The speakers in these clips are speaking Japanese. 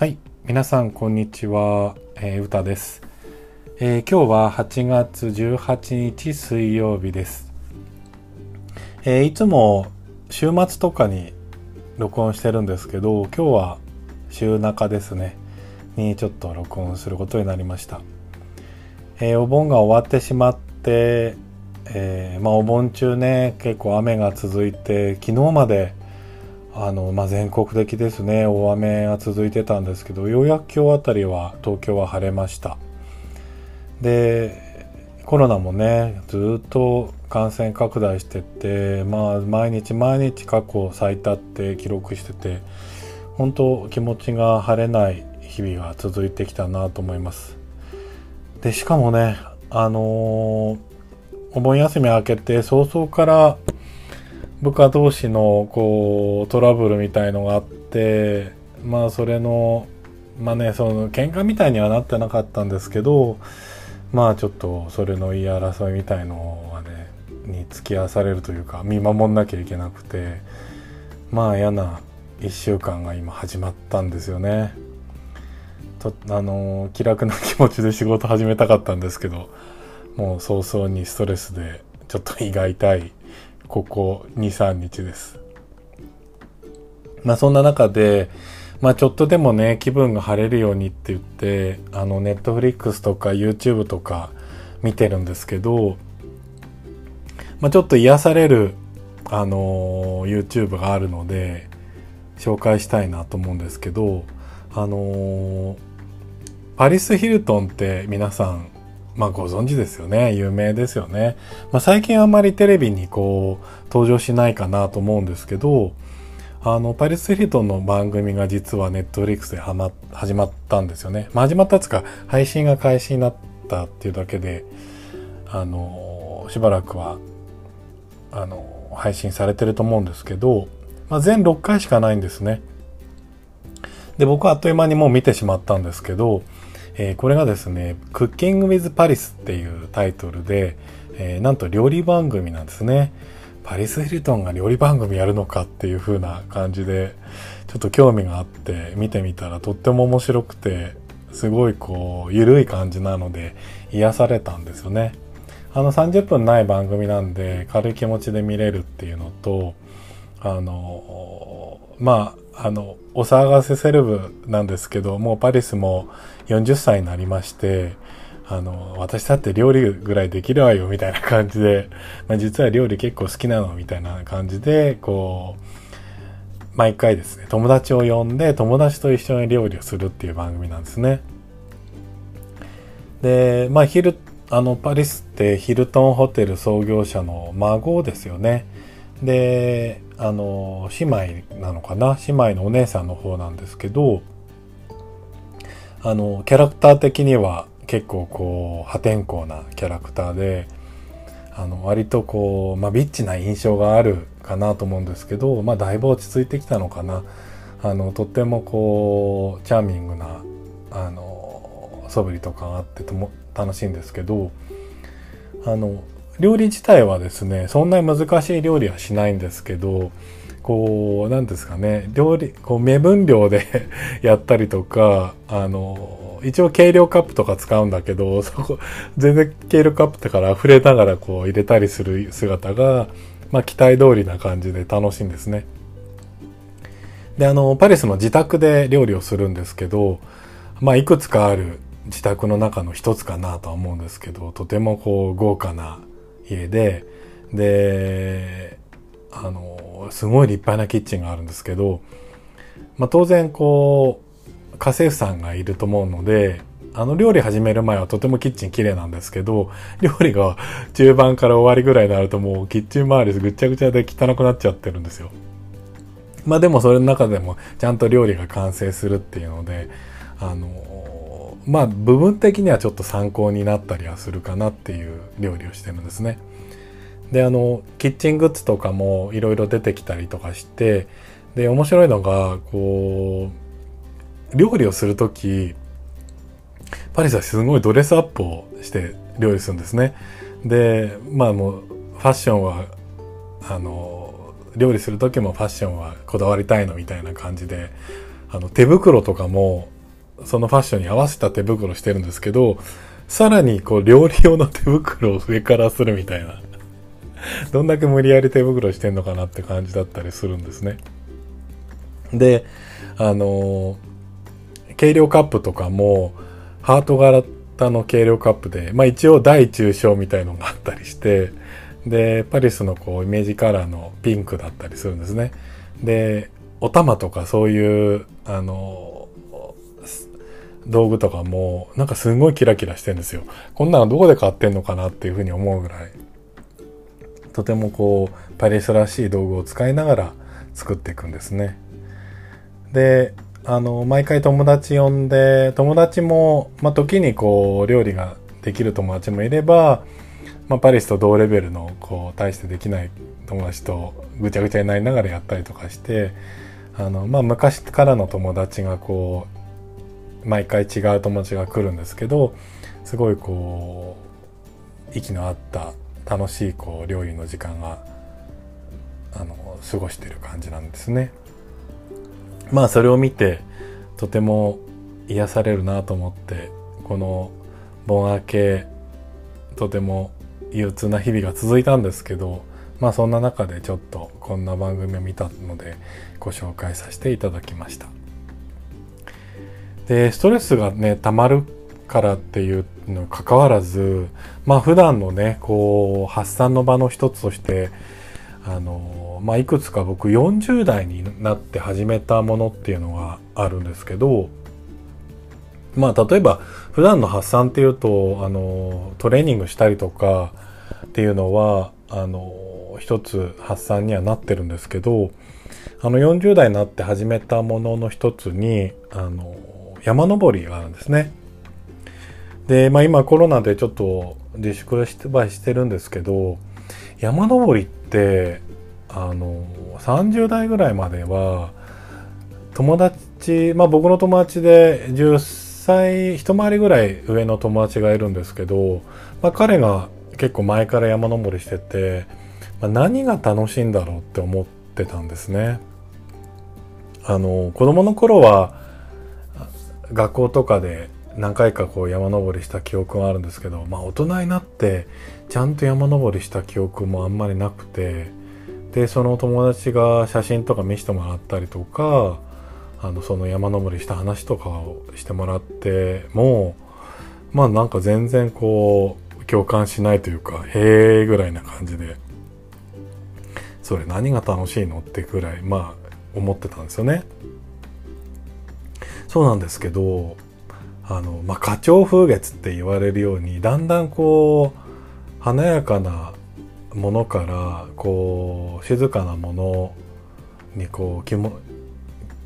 はい、皆さんこんにちは、えー、歌です、えー今日は8月18日水曜日です、えーいつも週末とかに録音してるんですけど今日は週中ですね。にちょっと録音することになりました、えお盆が終わってしまって、えまあ、お盆中ね結構雨が続いて昨日まであの、まあ、全国的ですね。大雨が続いてたんですけどようやく今日あたりは東京は晴れました。でコロナもねずっと感染拡大してってまあ毎日毎日過去最多って記録してて本当気持ちが晴れない日々が続いてきたなと思います。でしかもねあのーお盆休み明けて早々から部下同士のこうトラブルみたいのがあってまあそれのまあねその喧嘩みたいにはなってなかったんですけどまあちょっとそれの言い争いみたいのはねに付き合わされるというか見守んなきゃいけなくてまあ嫌な1週間が今始まったんですよね。とあの気楽な気持ちで仕事始めたかったんですけどもう早々にストレスでちょっと胃が痛いここ23日です。まあそんな中でまあちょっとでもね気分が晴れるようにって言ってあのネットフリックスとか YouTube とか見てるんですけどまあちょっと癒されるあの YouTube があるので紹介したいなと思うんですけどあのパリス・ヒルトンって皆さんまあご存知ですよね。有名ですよね。まあ最近あんまりテレビにこう登場しないかなと思うんですけど、あの、パリス・ヒルトンの番組が実はネットフリックスではま、始まったんですよね。まあ始まったつか、配信が開始になったっていうだけで、あの、しばらくは、あの、配信されてると思うんですけど、まあ全6回しかないんですね。で、僕はあっという間にもう見てしまったんですけど、えーこれがですね、クッキング・ウィズ・パリスっていうタイトルで、えーなんと料理番組なんですね。パリス・ヒルトンが料理番組やるのかっていう風な感じで、ちょっと興味があって見てみたらとっても面白くて、すごいこう、ゆるい感じなので癒されたんですよね。あの30分ない番組なんで軽い気持ちで見れるっていうのと、あの、まあ、あの、お騒がせセレブなんですけど、もうパリスも40歳になりまして、あの、私だって料理ぐらいできるわよ、みたいな感じで、まあ、実は料理結構好きなの、みたいな感じで、こう、毎回ですね、友達を呼んで、友達と一緒に料理をするっていう番組なんですね。で、まあ、ヒル、あの、パリスってヒルトンホテル創業者の孫ですよね。で、あの、姉妹なのかな？姉妹のお姉さんの方なんですけど、あの、キャラクター的には結構こう、破天荒なキャラクターで、あの、割とこう、まあ、ビッチな印象があるかなと思うんですけど、まあ、だいぶ落ち着いてきたのかな。あの、とってもこう、チャーミングな、あの、素振りとかあってとも楽しいんですけど、あの、料理自体はですね、そんなに難しい料理はしないんですけど、こう、なんですかね、料理、こう、目分量で やったりとか、あの、一応計量カップとか使うんだけど、そこ、全然計量カップだから溢れながらこう入れたりする姿が、まあ期待通りな感じで楽しいんですね。で、あの、パリスの自宅で料理をするんですけど、まあいくつかある自宅の中の一つかなとは思うんですけど、とてもこう豪華な家で、で、あの、すごい立派なキッチンがあるんですけど、まあ当然こう、家政婦さんがいると思うので、あの料理始める前はとてもキッチン綺麗なんですけど、料理が中盤から終わりぐらいになるともうキッチン周りぐちゃぐちゃで汚くなっちゃってるんですよ。まあでもそれの中でもちゃんと料理が完成するっていうので、あの、まあ部分的にはちょっと参考になったりはするかなっていう料理をしてるんですね。で、あの、キッチングッズとかもいろいろ出てきたりとかして、で、面白いのが、こう、料理をするとき、パリスはすごいドレスアップをして料理するんですね。で、まあもう、ファッションは、あの、料理する時もファッションはこだわりたいのみたいな感じで、あの手袋とかもそのファッションに合わせた手袋してるんですけどさらにこう料理用の手袋を上からするみたいな どんだけ無理やり手袋してんのかなって感じだったりするんですねであの計量カップとかもハート柄の計量カップで、まあ一応大中小みたいのがあったりして、で、パリスのこうイメージカラーのピンクだったりするんですね。で、お玉とかそういう、あの、道具とかもなんかすごいキラキラしてんですよ。こんなのどこで買ってんのかなっていうふうに思うぐらい。とてもこう、パリスらしい道具を使いながら作っていくんですね。で、あの、毎回友達呼んで、友達も、まあ、時にこう、料理ができる友達もいれば、まあ、パリスと同レベルの、こう、大してできない友達とぐちゃぐちゃになりながらやったりとかして、あの、まあ、昔からの友達がこう、毎回違う友達が来るんですけど、すごいこう、息の合った楽しいこう料理の時間があの過ごしてる感じなんですね。まあそれを見てとても癒されるなと思ってこの盆明けとても憂鬱な日々が続いたんですけどまあそんな中でちょっとこんな番組を見たのでご紹介させていただきましたでストレスがねたまるからっていうのかかわらずまあ普段のねこう発散の場の一つとしてあの、まあ、いくつか僕40代になって始めたものっていうのがあるんですけど、まあ、例えば普段の発散っていうと、あの、トレーニングしたりとかっていうのは、あの、一つ発散にはなってるんですけど、あの、40代になって始めたものの一つに、あの、山登りがあるんですね。で、まあ今コロナでちょっと自粛してるんですけど、山登りってあの30代ぐらいまでは友達まあ僕の友達で10歳一回りぐらい上の友達がいるんですけど、まあ、彼が結構前から山登りしてて、まあ、何が楽しいんだろうって思ってたんですね。あの子供の頃は学校とかで何回かこう山登りした記憶があるんですけど、まあ大人になってちゃんと山登りした記憶もあんまりなくて、で、その友達が写真とか見せてもらったりとか、あの、その山登りした話とかをしてもらっても、まあなんか全然こう、共感しないというか、へえぐらいな感じで、それ何が楽しいのってくらい、まあ思ってたんですよね。そうなんですけど、あの、まあ、花鳥風月って言われるように、だんだんこう、華やかなものから、こう、静かなものにこう、気も、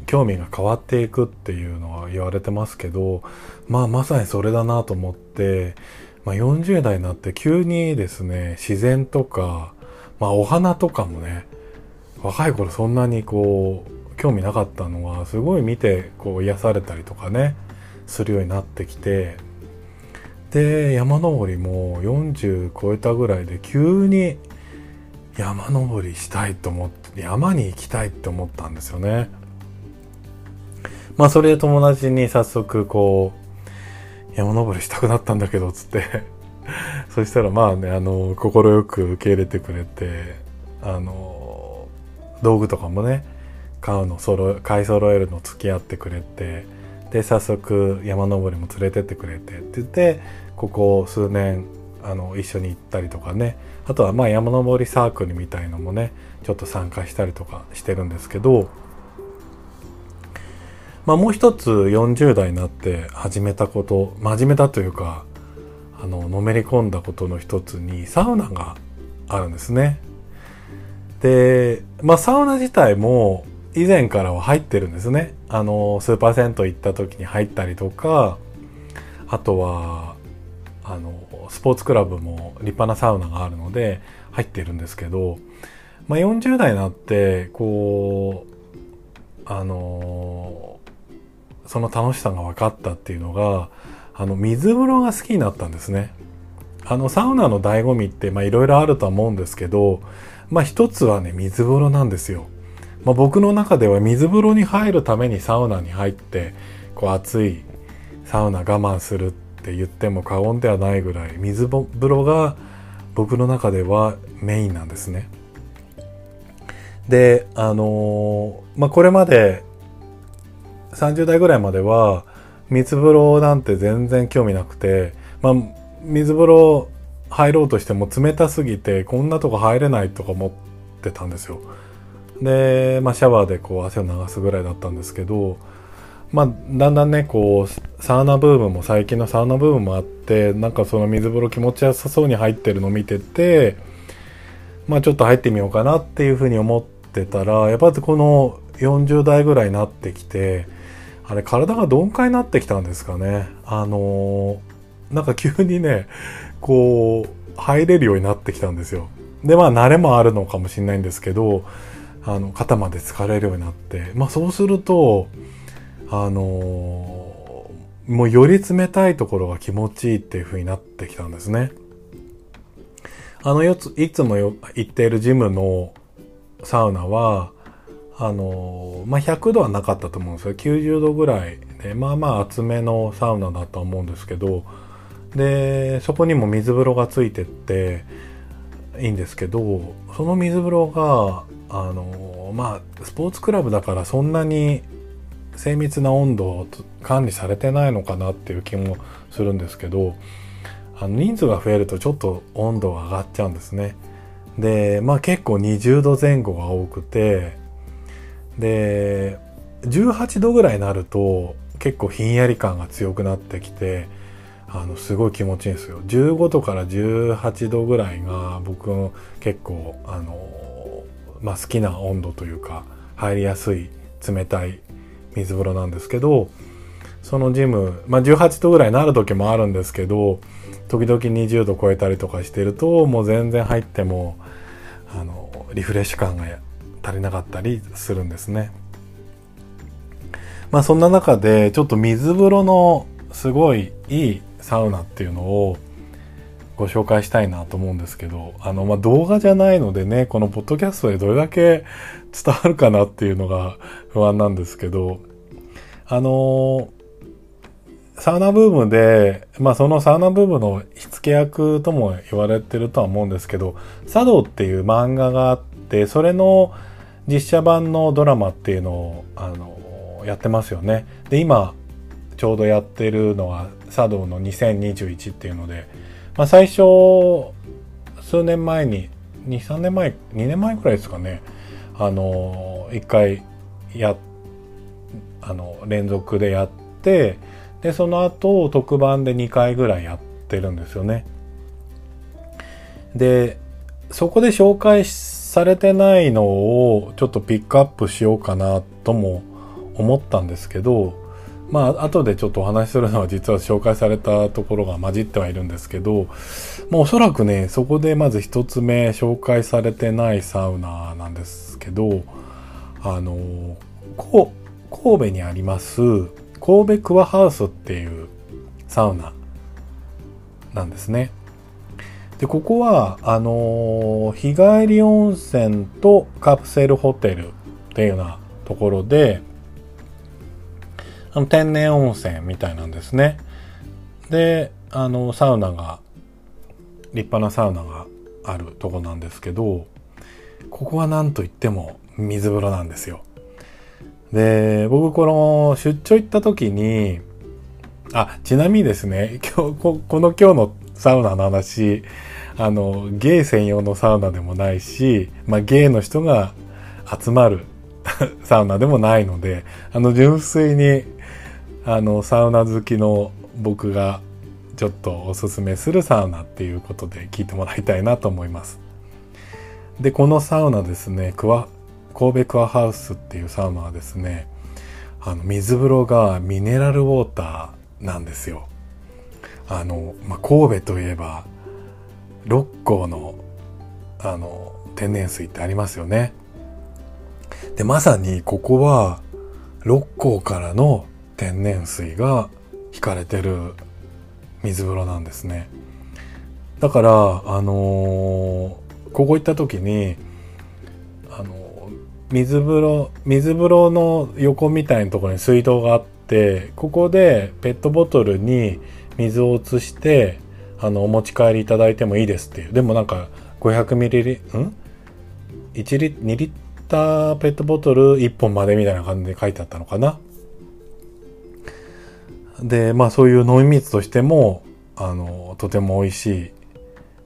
興味が変わっていくっていうのは言われてますけど、まあまさにそれだなと思って、まあ40代になって急にですね、自然とか、まあお花とかもね、若い頃そんなにこう、興味なかったのは、すごい見てこう癒されたりとかね、するようになってきてで山登りも40超えたぐらいで急に山登りしたいと思って山に行きたいって思ったんですよね。まあそれで友達に早速こう山登りしたくなったんだけどつって。そしたらまあねあの快く受け入れてくれてあの道具とかもね買うの揃買い揃えるの付き合ってくれてで早速山登りも連れてってくれてって言ってここ数年あの一緒に行ったりとかねあとはまあ山登りサークルみたいのもねちょっと参加したりとかしてるんですけどまあもう一つ40代になって始めたこと真面目だというかあののめり込んだことの一つにサウナがあるんですね。でまあサウナ自体も以前からは入ってるんですね。あの、スーパー銭湯行った時に入ったりとか、あとは、あの、スポーツクラブも立派なサウナがあるので入ってるんですけど、まあ、40代になって、こう、あの、その楽しさが分かったっていうのが、あの、水風呂が好きになったんですね。あの、サウナの醍醐味って、ま、いろいろあるとは思うんですけど、まあ、一つはね、水風呂なんですよ。まあ、僕の中では水風呂に入るためにサウナに入ってこう暑いサウナ我慢するって言っても過言ではないぐらい水風呂が僕の中ではメインなんですね。であのー、まあこれまで30代ぐらいまでは水風呂なんて全然興味なくて、まあ、水風呂入ろうとしても冷たすぎてこんなとこ入れないとか思ってたんですよ。で、まあ、シャワーでこう汗を流すぐらいだったんですけど、まあ、だんだんねこうサウナブームも最近のサウナブームもあってなんかその水風呂気持ちよさそうに入ってるのを見ててまあちょっと入ってみようかなっていうふうに思ってたらやっぱりこの40代ぐらいになってきてあれ体が鈍化になってきたんですかね。あのー、なんか急にねこう入れるようになってきたんですよ。でまあ慣れもあるのかもしれないんですけどあの肩まで疲れるようになってまあそうするとあのー、もうより冷たいところが気持ちいいっていう風になってきたんですね。あのよついつも行っているジムのサウナはあのー、まあ、100度はなかったと思うんですよ90度ぐらいでまあまあ厚めのサウナだと思うんですけどでそこにも水風呂がついてっていいんですけどその水風呂があのまあスポーツクラブだからそんなに精密な温度を管理されてないのかなっていう気もするんですけどあの人数が増えるとちょっと温度が上がっちゃうんですね。でまあ結構20度前後が多くてで18度ぐらいになると結構ひんやり感が強くなってきてあのすごい気持ちいいんですよ。15度から18度ぐらいが僕結構あのまあ、好きな温度というか入りやすい冷たい水風呂なんですけどそのジム、まあ、18度ぐらいになる時もあるんですけど時々20度超えたりとかしてるともう全然入ってもあのリフレッシュ感が足りなかったりするんですね。まあそんな中でちょっと水風呂のすごいいいサウナっていうのをご紹介したいなと思うんですけど、あの、まあ、動画じゃないのでね、このポッドキャストでどれだけ伝わるかなっていうのが不安なんですけど、あのサウナブームで、まあ、そのサウナブームの火付け役とも言われてるとは思うんですけど、茶道っていう漫画があって、それの実写版のドラマっていうのを、あのやってますよね。で、今、ちょうどやってるのは、茶道の2021っていうので、まあ、最初数年前に23年前2年前くらいですかねあの1回やあの連続でやってでその後特番で2回ぐらいやってるんですよね。でそこで紹介されてないのをちょっとピックアップしようかなとも思ったんですけどまあ後でちょっとお話しするのは実は紹介されたところが混じってはいるんですけど、まあ、おそらくねそこでまず一つ目紹介されてないサウナなんですけどあのこ神戸にあります神戸クワハウスっていうサウナなんですね。でここはあの日帰り温泉とカプセルホテルっていうようなところで天然温泉みたいなんですね。で、あの、サウナが、立派なサウナがあるとこなんですけど、ここは何と言っても水風呂なんですよ。で、僕この出張行った時に、あ、ちなみにですね、今日、ここの今日のサウナの話、あの、ゲイ専用のサウナでもないし、まあ、ゲイの人が集まる サウナでもないので、あの、純粋にあのサウナ好きの僕がちょっとおすすめするサウナっていうことで聞いてもらいたいなと思います。でこのサウナですねクワ神戸クワハウスっていうサウナはですねあの水風呂がミネラルウォーターなんですよ。あの、まあ、神戸といえば六甲のあの天然水ってありますよね。でまさにここは六甲からの天然水が引かれてる水風呂なんですね。だから、あのー、ここ行った時に、あの水風呂水風呂の横みたいなところに水道があってここでペットボトルに水を移してあのお持ち帰りいただいてもいいですっていう。でもなんか500ミリリん？1リ2リッターペットボトル1本までみたいな感じで書いてあったのかな？でまあそういう飲み水としてもあのとても美味しい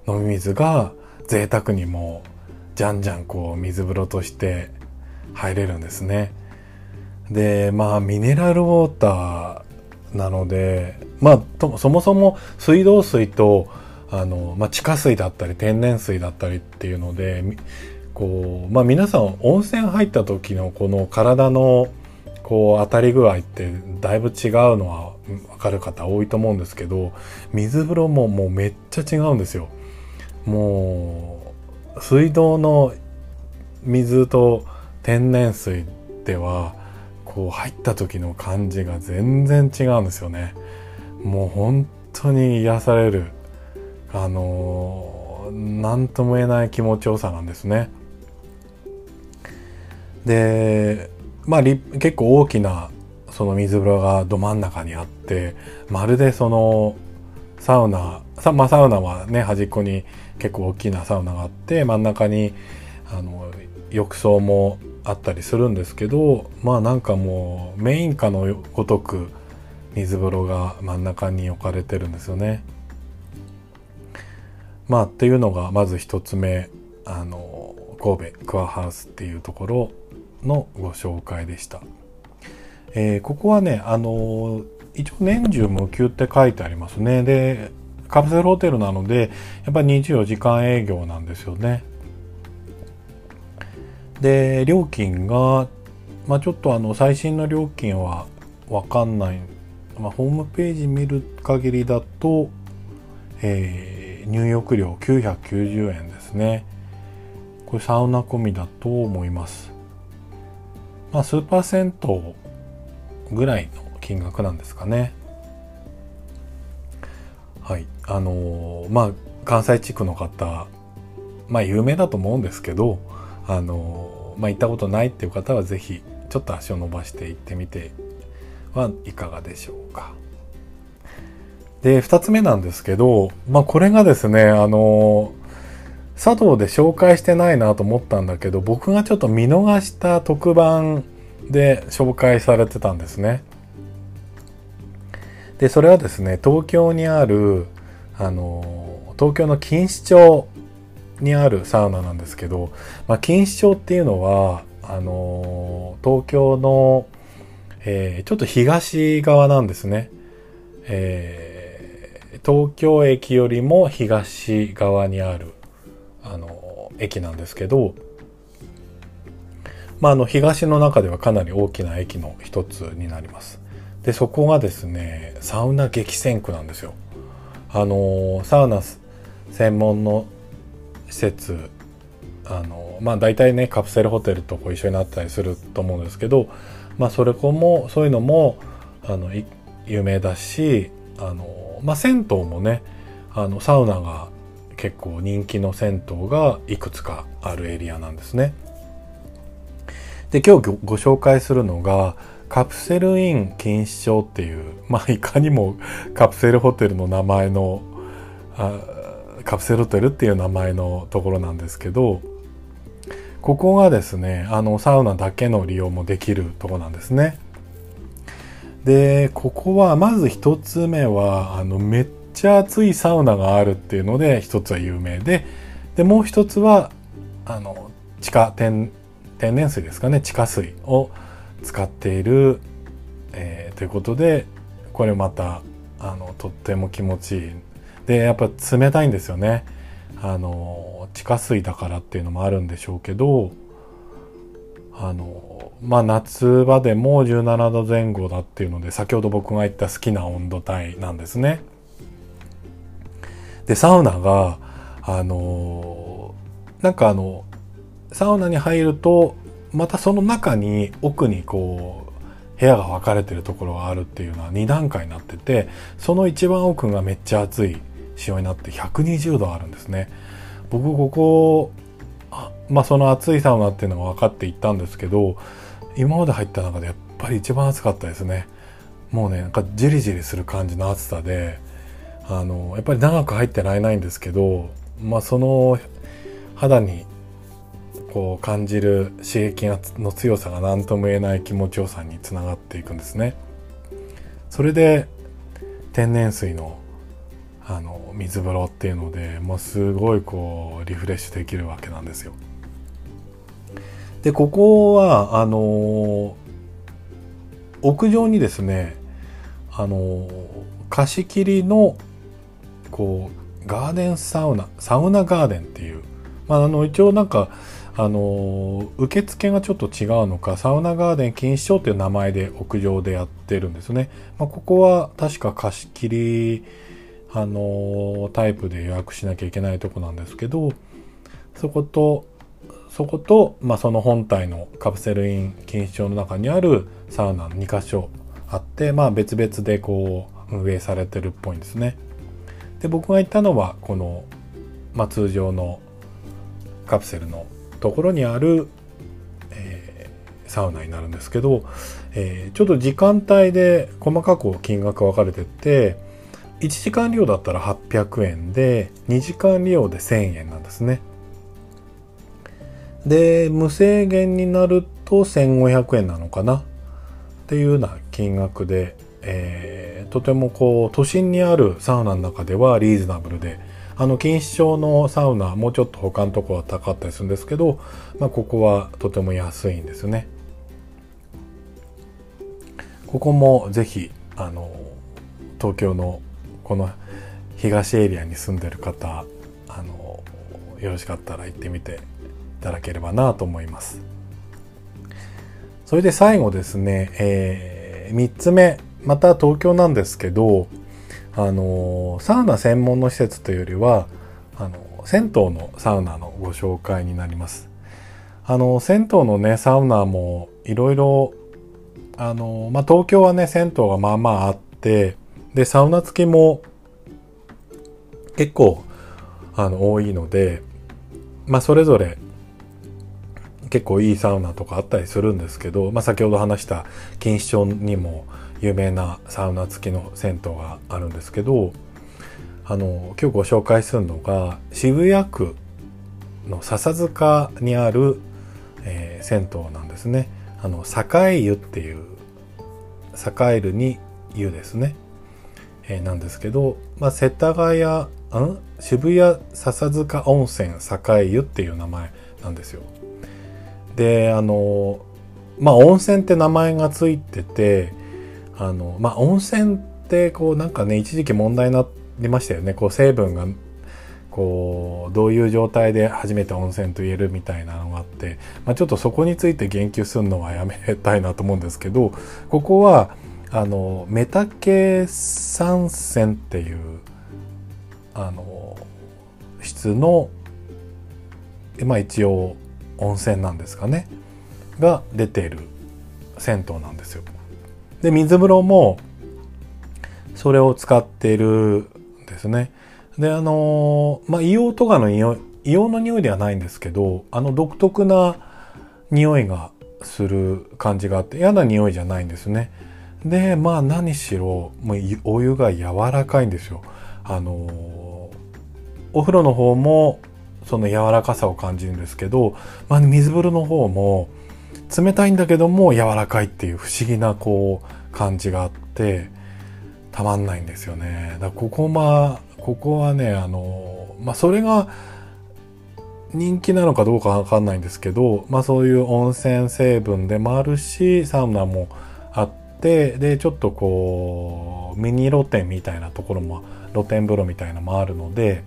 飲み水が贅沢にもじゃんじゃんこう水風呂として入れるんですね。でまあミネラルウォーターなのでまあとそもそも水道水とあの、まあ、地下水だったり天然水だったりっていうのでこうまあ皆さん温泉入った時のこの体のこう当たり具合ってだいぶ違うのは分かる方多いと思うんですけど水風呂ももうめっちゃ違うんですよ。もう水道の水と天然水ではこう入った時の感じが全然違うんですよね。もう本当に癒されるあの何とも言えない気持ちよさなんですね。でまあ結構大きなその水風呂がど真ん中にあってまるでそのサウナさ、まあ、サウナはね端っこに結構大きなサウナがあって真ん中にあの浴槽もあったりするんですけどまあなんかもうメインかのごとく水風呂が真ん中に置かれてるんですよね。まあっていうのがまず一つ目あの神戸クアハウスっていうところのご紹介でした。えー、ここはね、あの一応年中無休って書いてありますね。で、カプセルホテルなので、やっぱり24時間営業なんですよね。で、料金が、まあちょっとあの、最新の料金はわかんない。まあ、ホームページ見る限りだと、えー、入浴料990円ですね。これサウナ込みだと思います。まあ、数パーセントぐらいの金額なんですかね。はい。あのー、まあ、関西地区の方、まあ、有名だと思うんですけど、あのー、まあ、行ったことないっていう方はぜひ、ちょっと足を伸ばして行ってみてはいかがでしょうか。で、二つ目なんですけど、まあ、これがですね、あのー茶道で紹介してないなと思ったんだけど、僕がちょっと見逃した特番で紹介されてたんですね。で、それはですね、東京にある、あの、東京の錦糸町にあるサウナなんですけど、まあ、錦糸町っていうのは、あの、東京の、えー、ちょっと東側なんですね。えー、東京駅よりも東側にあるあの駅なんですけど、まあ、あの東の中ではかなり大きな駅の一つになります。でそこがですねサウナ激戦区なんですよ。あのサウナ専門の施設あのまあ大体ねカプセルホテルとこう一緒になったりすると思うんですけど、まあ、それこもそういうのもあの有名だしあの、まあ、銭湯もねあのサウナが結構人気の銭湯がいくつかあるエリアなんですね。で、今日ご紹介するのが、カプセルイン錦糸町っていう、まあ、いかにもカプセルホテルの名前の、あカプセルホテルっていう名前のところなんですけど、ここがですね、あの、サウナだけの利用もできるとこなんですね。で、ここは、まず一つ目は、あの、めっちゃ熱いサウナがあるっていうので一つは有名ででもう一つはあの地下天天然水ですかね地下水を使っている、えー、ということでこれまたあのとっても気持ちいいでやっぱ冷たいんですよねあの地下水だからっていうのもあるんでしょうけどあのまあ夏場でも17度前後だっていうので先ほど僕が言った好きな温度帯なんですね。で、サウナが、あの、なんかあの、サウナに入ると、またその中に奥にこう、部屋が分かれてるところがあるっていうのは2段階になってて、その一番奥がめっちゃ熱い仕様になって120度あるんですね。僕ここ、まあその暑いサウナっていうのが分かっていったんですけど今まで入った中でやっぱり一番暑かったですねもうねなんかジリジリする感じの暑さであのやっぱり長く入ってられないんですけどまあその肌にこう感じる刺激の強さが何とも言えない気持ちよさにつながっていくんですね。それで天然水のあの水風呂っていうのでもうすごいこうリフレッシュできるわけなんですよ。でここはあの屋上にですねあの貸し切りのこうガーデンサウナサウナガーデンっていう、まあ、あの一応なんかあの受付がちょっと違うのかサウナガーデン錦糸町っていう名前で屋上でやってるんですね、まあ、ここは確か貸し切りあのタイプで予約しなきゃいけないとこなんですけどそことそこと、まあ、その本体のカプセルイン錦糸町の中にあるサウナの2箇所あって、まあ、別々でこう運営されてるっぽいんですね。で僕が行ったのはこの、まあ、通常のカプセルのところにある、えー、サウナになるんですけど、えー、ちょっと時間帯で細かく金額分かれてて1時間利用だったら800円で2時間利用で1000円なんですね。で無制限になると1500円なのかな？っていうような金額で、えー、とてもこう都心にあるサウナの中ではリーズナブルであの錦糸町のサウナもうちょっと他のとこは高かったりするんですけど、まあ、ここはとても安いんですね。ここもぜひあの東京のこの東エリアに住んでる方あのよろしかったら行ってみていただければなと思います。それで最後ですね、えー、3つ目また東京なんですけどあのサウナ専門の施設というよりはあの銭湯のサウナのご紹介になります。あの銭湯のねサウナもいろいろあの、ま、東京はね銭湯がまあまああってでサウナ付きも結構あの多いのでまあそれぞれ結構いいサウナとかあったりするんですけど、まあ、先ほど話した錦糸町にも有名なサウナ付きの銭湯があるんですけどあの今日ご紹介するのが渋谷区の笹塚にある、えー、銭湯なんですね。あの栄湯っていう栄えるに湯ですね、えー、なんですけど、まあ、世田谷ん？渋谷笹塚温泉栄湯っていう名前なんですよ。であのまあ温泉って名前がついててあのまあ温泉ってこうなんかね一時期問題になりましたよね。こう成分がこうどういう状態で初めて温泉と言えるみたいなのがあって、まあ、ちょっとそこについて言及するのはやめたいなと思うんですけどここはあのメタケ酸泉っていうあの質のまあ一応温泉なんですかね。が出ている銭湯なんですよ。で、水風呂も、それを使っているんですね。で、あのまあ、硫黄とかの匂い、硫黄の匂いではないんですけど、あの独特な匂いがする感じがあって、嫌な匂いじゃないんですね。で、まあ何しろ、もうお湯が柔らかいんですよ。あのお風呂の方もその柔らかさを感じるんですけど、まあ、水風呂の方も冷たいんだけども柔らかいっていう不思議なこう感じがあってたまんないんですよね。だここまここはねあのまあそれが人気なのかどうかわかんないんですけど、まあそういう温泉成分でもあるし、サウナもあって、で、ちょっとこう、ミニ露天みたいなところも、露天風呂みたいなのもあるので、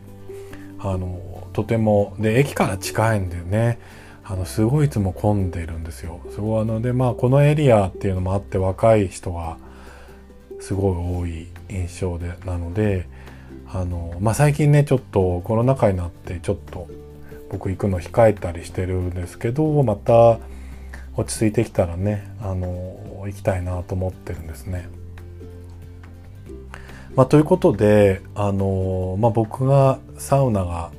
あの、とても、で、駅から近いんだよね。あのすごいいつも混んでるんですよ。すごいあのでまあこのエリアっていうのもあって若い人がすごい多い印象でなのであの、まあ、最近ねちょっとコロナ禍になってちょっと僕行くの控えたりしてるんですけどまた落ち着いてきたらねあの行きたいなと思ってるんですね。まあ、ということであの、まあ、僕がサウナが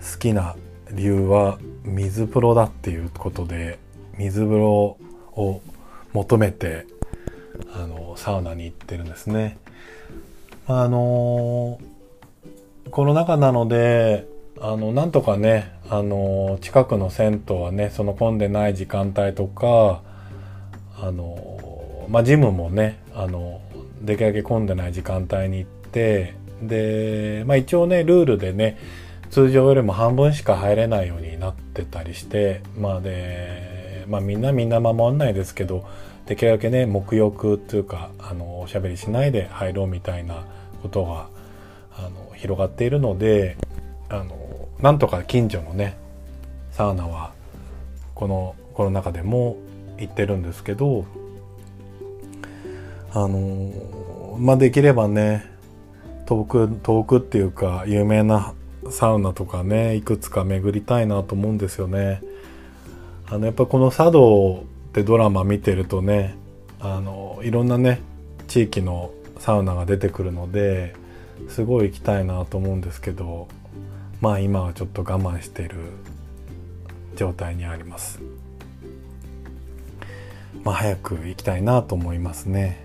好きな理由は水風呂だっていうことで水風呂を求めてあのサウナに行ってるんですね。あのコロナ禍なのであのなんとかねあの近くの銭湯はねその混んでない時間帯とかあのまあジムもねあのできるだけ混んでない時間帯に行ってで、まあ、一応ねルールでね通常よりも半分しか入れないようになってたりしてまあでまあみんなみんな守んないですけどできるだけね沐浴っていうかあのおしゃべりしないで入ろうみたいなことがあの広がっているのであのなんとか近所のねサウナはこのコロナ禍でも行ってるんですけどあのまあできればね遠く遠くっていうか有名なサウナとかねいくつか巡りたいなと思うんですよね。あのやっぱこの茶道ってドラマ見てるとねあのいろんなね地域のサウナが出てくるのですごい行きたいなと思うんですけどまあ今はちょっと我慢している状態にあります。まあ早く行きたいなと思いますね。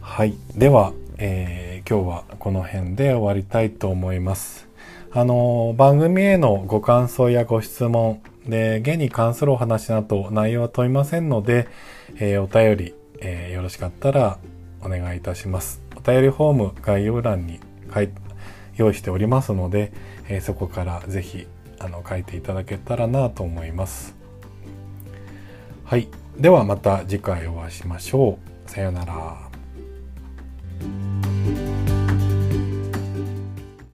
はい。では、えー、今日はこの辺で終わりたいと思いますあの番組へのご感想やご質問で、現に関するお話など内容は問いませんので、えー、お便り、えー、よろしかったらお願いいたします。お便りフォーム概要欄に書い用意しておりますので、えー、そこからぜひあの書いていただけたらなと思います。はい。ではまた次回お会いしましょう。さようなら。